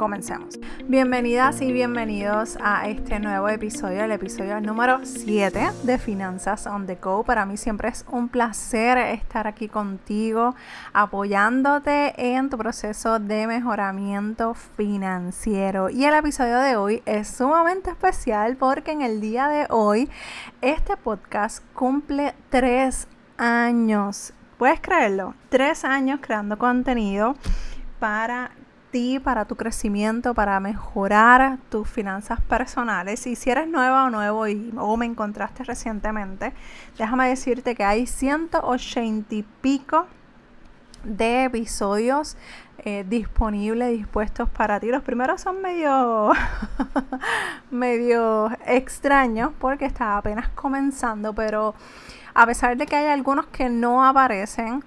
comencemos. Bienvenidas y bienvenidos a este nuevo episodio, el episodio número 7 de Finanzas on the Go. Para mí siempre es un placer estar aquí contigo, apoyándote en tu proceso de mejoramiento financiero. Y el episodio de hoy es sumamente especial porque en el día de hoy este podcast cumple tres años. ¿Puedes creerlo? Tres años creando contenido para para tu crecimiento, para mejorar tus finanzas personales. Y si eres nueva o nuevo y, o me encontraste recientemente, déjame decirte que hay 180 y pico de episodios eh, disponibles, dispuestos para ti. Los primeros son medio, medio extraños porque está apenas comenzando, pero a pesar de que hay algunos que no aparecen,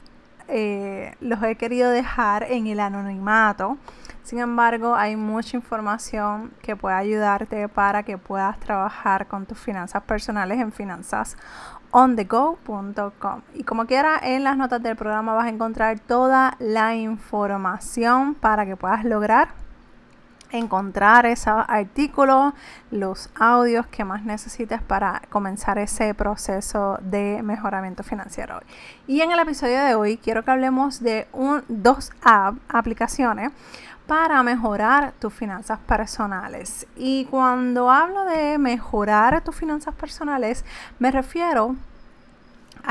eh, los he querido dejar en el anonimato. Sin embargo, hay mucha información que puede ayudarte para que puedas trabajar con tus finanzas personales en finanzasonthego.com. Y como quiera, en las notas del programa vas a encontrar toda la información para que puedas lograr encontrar ese artículo, los audios que más necesites para comenzar ese proceso de mejoramiento financiero. Y en el episodio de hoy quiero que hablemos de un, dos aplicaciones para mejorar tus finanzas personales. Y cuando hablo de mejorar tus finanzas personales, me refiero a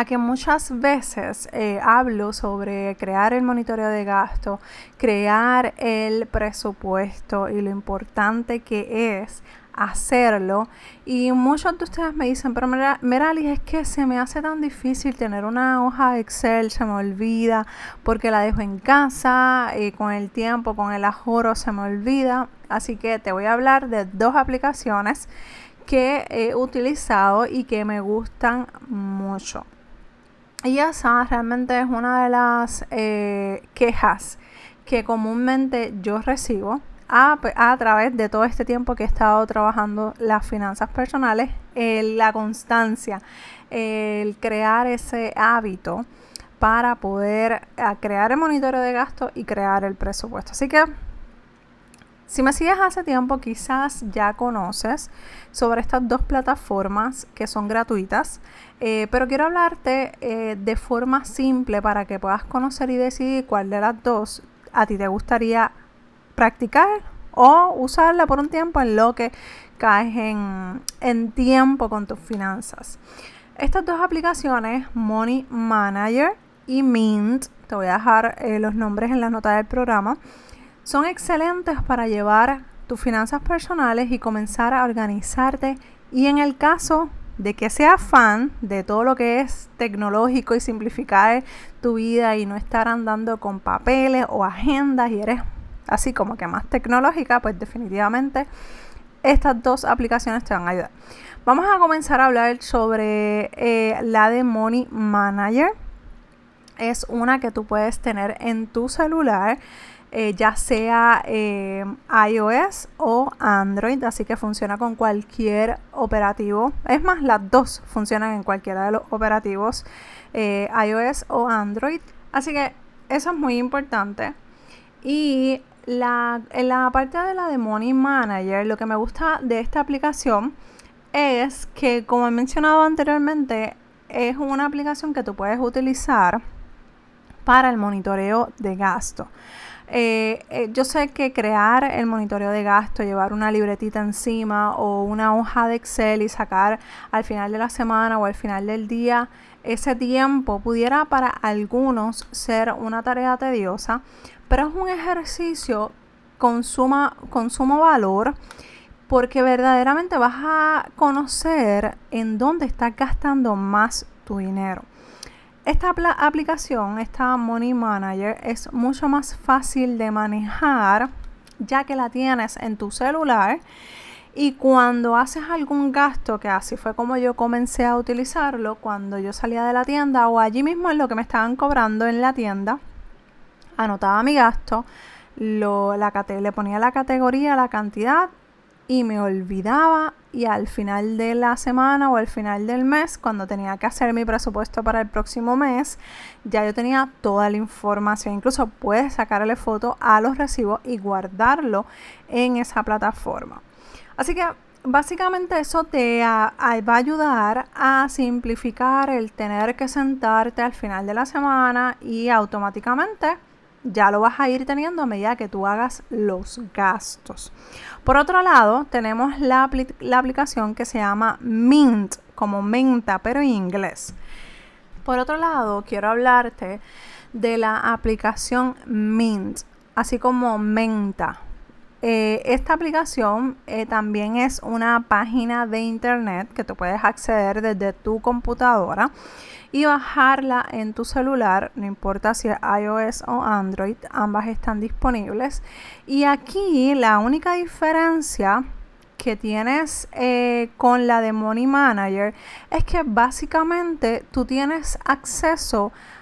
que muchas veces eh, hablo sobre crear el monitoreo de gasto, crear el presupuesto y lo importante que es hacerlo. Y muchos de ustedes me dicen, pero Meralis, es que se me hace tan difícil tener una hoja de Excel, se me olvida porque la dejo en casa y con el tiempo, con el ajoro se me olvida. Así que te voy a hablar de dos aplicaciones que he utilizado y que me gustan mucho. Y esa realmente es una de las eh, quejas que comúnmente yo recibo a, a, través de todo este tiempo que he estado trabajando las finanzas personales, la constancia, el crear ese hábito para poder crear el monitoreo de gasto y crear el presupuesto. Así que si me sigues hace tiempo, quizás ya conoces sobre estas dos plataformas que son gratuitas, eh, pero quiero hablarte eh, de forma simple para que puedas conocer y decidir cuál de las dos a ti te gustaría practicar o usarla por un tiempo en lo que caes en, tiempo con tus finanzas. Estas dos aplicaciones, Money Manager y Mint, te voy a dejar eh, los nombres en la nota del programa, son excelentes para llevar tus finanzas personales y comenzar a organizarte. Y en el caso de que seas fan de todo lo que es tecnológico y simplificar tu vida y no estar andando con papeles o agendas y eres así como que más tecnológica, pues definitivamente estas dos aplicaciones te van a ayudar. Vamos a comenzar a hablar sobre eh, la de Money Manager. Es una que tú puedes tener en tu celular. Eh, ya sea eh, iOS o Android, así que funciona con cualquier operativo. Es más, las dos funcionan en cualquiera de los operativos eh, iOS o Android. Así que eso es muy importante. Y la, en la parte de la de Money Manager, lo que me gusta de esta aplicación es que, como he mencionado anteriormente, es una aplicación que tú puedes utilizar para el monitoreo de gasto. Eh, eh, yo sé que crear el monitoreo de gasto, llevar una libretita encima o una hoja de Excel y sacar al final de la semana o al final del día ese tiempo pudiera para algunos ser una tarea tediosa, pero es un ejercicio con, con sumo valor porque verdaderamente vas a conocer en dónde estás gastando más tu dinero. Esta aplicación, esta Money Manager, es mucho más fácil de manejar ya que la tienes en tu celular. Y cuando haces algún gasto, que así fue como yo comencé a utilizarlo, cuando yo salía de la tienda o allí mismo en lo que me estaban cobrando en la tienda, anotaba mi gasto, lo, la, le ponía la categoría, la cantidad y me olvidaba y al final de la semana o al final del mes, cuando tenía que hacer mi presupuesto para el próximo mes, ya yo tenía toda la información. Incluso puedes sacarle foto a los recibos y guardarlo en esa plataforma. Así que básicamente eso te va a ayudar a simplificar el tener que sentarte al final de la semana y automáticamente ya lo vas a ir teniendo a medida que tú hagas los gastos. Por otro lado, tenemos la, aplicación que se llama Mint, como menta, pero en inglés. Por otro lado, quiero hablarte de la aplicación Mint, así como Menta. Eh, esta aplicación eh, también es una página de internet que tú puedes acceder desde tu computadora y bajarla en tu celular, no importa si es iOS o Android, ambas están disponibles. Y aquí la única diferencia que tienes eh, con la de Money Manager es que básicamente tú tienes acceso a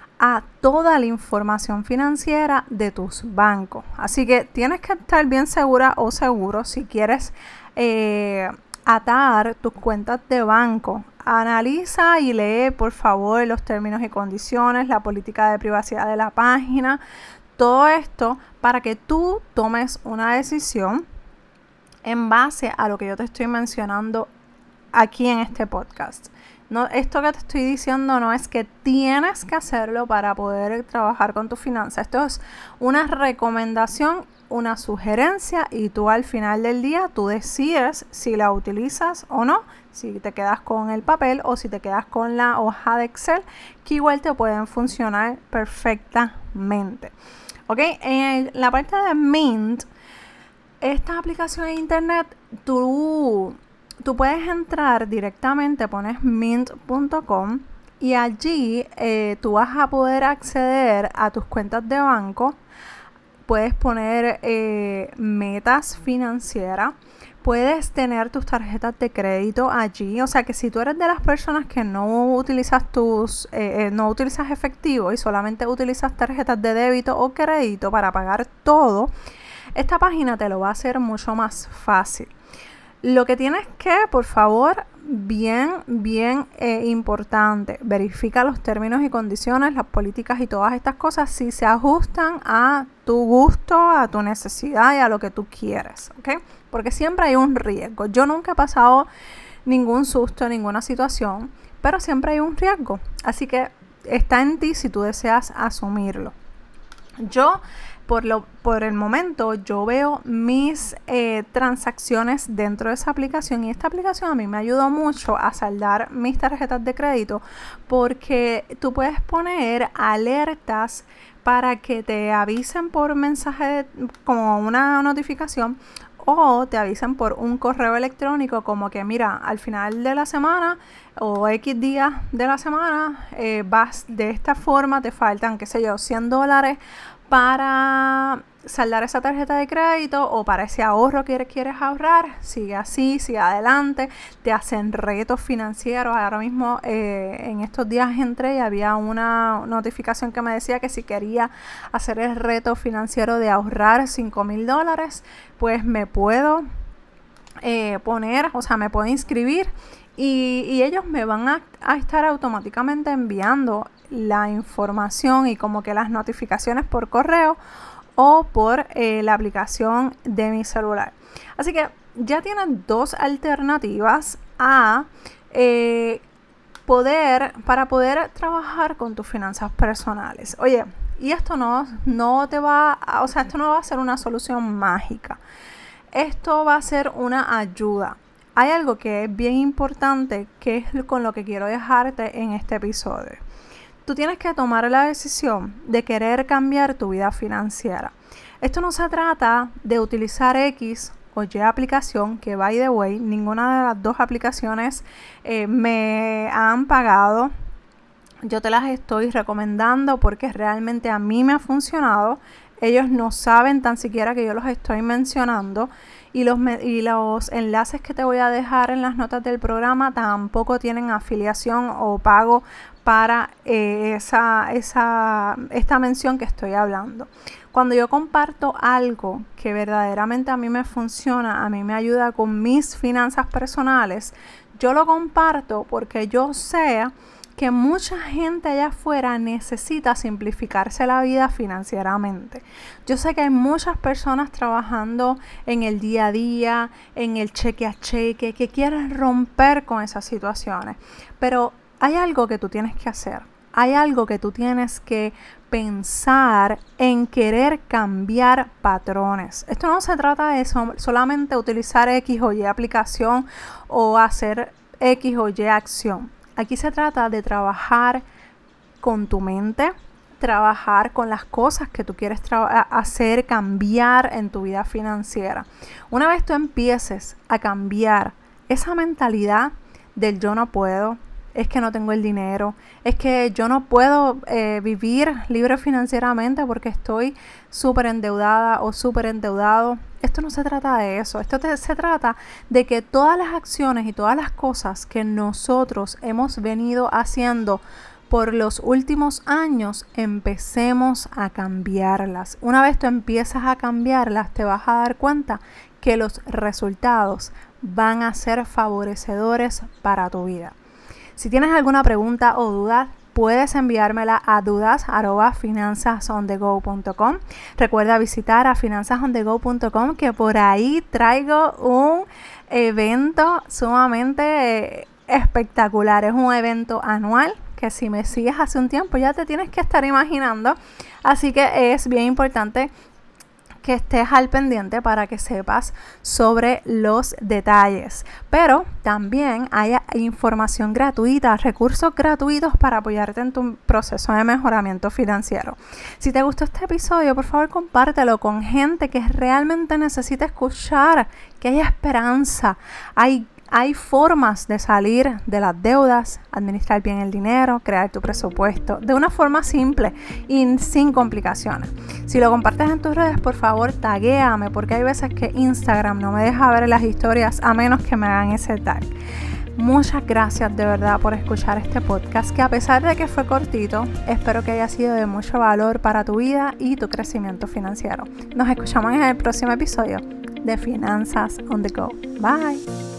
toda la información financiera de tus bancos. Así que tienes que estar bien segura o seguro si quieres eh, atar tus cuentas de banco Analiza y lee, por favor, los términos y condiciones, la política de privacidad de la página, todo esto para que tú tomes una decisión en base a lo que yo te estoy mencionando aquí en este podcast. No, esto que te estoy diciendo no es que tienes que hacerlo para poder trabajar con tu finanzas. Esto es una recomendación una sugerencia y tú al final del día tú decides si la utilizas o no, si te quedas con el papel o si te quedas con la hoja de Excel, que igual te pueden funcionar perfectamente. Ok, en la parte de Mint, esta aplicación de internet, tú, tú puedes entrar directamente, pones mint.com y allí eh, tú vas a poder acceder a tus cuentas de banco puedes poner eh, metas financieras, puedes tener tus tarjetas de crédito allí. O sea que si tú eres de las personas que no utilizas tus, eh, no utilizas efectivo y solamente utilizas tarjetas de débito o crédito para pagar todo, esta página te lo va a hacer mucho más fácil. Lo que tienes que, por favor, bien, bien eh, importante. Verifica los términos y condiciones, las políticas y todas estas cosas si se ajustan a tu gusto, a tu necesidad y a lo que tú quieres, ¿ok? Porque siempre hay un riesgo. Yo nunca he pasado ningún susto, ninguna situación, pero siempre hay un riesgo. Así que está en ti si tú deseas asumirlo. Yo por, lo, por el momento yo veo mis eh, transacciones dentro de esa aplicación y esta aplicación a mí me ayudó mucho a saldar mis tarjetas de crédito porque tú puedes poner alertas para que te avisen por mensaje como una notificación o te avisen por un correo electrónico como que mira, al final de la semana o X días de la semana eh, vas de esta forma, te faltan, qué sé yo, 100 dólares para saldar esa tarjeta de crédito o para ese ahorro que quieres ahorrar, sigue así, sigue adelante, te hacen retos financieros. Ahora mismo, eh, en estos días entré y había una notificación que me decía que si quería hacer el reto financiero de ahorrar 5 mil dólares, pues me puedo eh, poner, o sea, me puedo inscribir y, ellos me van a, a, estar automáticamente enviando la información y como que las notificaciones por correo o por eh, la aplicación de mi celular. Así que ya tienen dos alternativas a eh, poder, para poder trabajar con tus finanzas personales. Oye, y esto no, no te va, o sea, esto no va a ser una solución mágica. Esto va a ser una ayuda. Hay algo que es bien importante que es con lo que quiero dejarte en este episodio tú tienes que tomar la decisión de querer cambiar tu vida financiera. Esto no se trata de utilizar X o Y aplicación, que by the way, ninguna de las dos aplicaciones eh, me han pagado. Yo te las estoy recomendando porque realmente a mí me ha funcionado. Ellos no saben tan siquiera que yo los estoy mencionando Y los, y los enlaces que te voy a dejar en las notas del programa tampoco tienen afiliación o pago para eh, esa, esa, esta mención que estoy hablando. Cuando yo comparto algo que verdaderamente a mí me funciona, a mí me ayuda con mis finanzas personales, yo lo comparto porque yo sé que mucha gente allá afuera necesita simplificarse la vida financieramente. Yo sé que hay muchas personas trabajando en el día a día, en el cheque a cheque, que quieren romper con esas situaciones. Pero hay algo que tú tienes que hacer. Hay algo que tú tienes que pensar en querer cambiar patrones. Esto no se trata de solamente utilizar X o Y aplicación o hacer X o Y acción. Aquí se trata de trabajar con tu mente, trabajar con las cosas que tú quieres hacer, cambiar en tu vida financiera. Una vez tú empieces a cambiar esa mentalidad del yo no puedo, es que no tengo el dinero, es que yo no puedo eh, vivir libre financieramente porque estoy súper endeudada o súper endeudado. Esto no se trata de eso, esto se trata de que todas las acciones y todas las cosas que nosotros hemos venido haciendo por los últimos años empecemos a cambiarlas. Una vez tú empiezas a cambiarlas, te vas a dar cuenta que los resultados van a ser favorecedores para tu vida. Si tienes alguna pregunta o duda, puedes enviármela a dudas@finanzasondego.com. Recuerda visitar a finanzasondego.com que por ahí traigo un evento sumamente eh, espectacular. Es un evento anual que si me sigues hace un tiempo ya te tienes que estar imaginando. Así que es bien importante que estés al pendiente para que sepas sobre los detalles. Pero también hay información gratuita, recursos gratuitos para apoyarte en tu proceso de mejoramiento financiero. Si te gustó este episodio, por favor compártelo con gente que realmente necesita escuchar que hay esperanza, hay hay formas de salir de las deudas, administrar bien el dinero, crear tu presupuesto de una forma simple y sin complicaciones. Si lo compartes en tus redes, por favor, taguéame porque hay veces que Instagram no me deja ver las historias a menos que me hagan ese tag. Muchas gracias de verdad por escuchar este podcast que a pesar de que fue cortito, espero que haya sido de mucho valor para tu vida y tu crecimiento financiero. Nos escuchamos en el próximo episodio de Finanzas on the Go. Bye.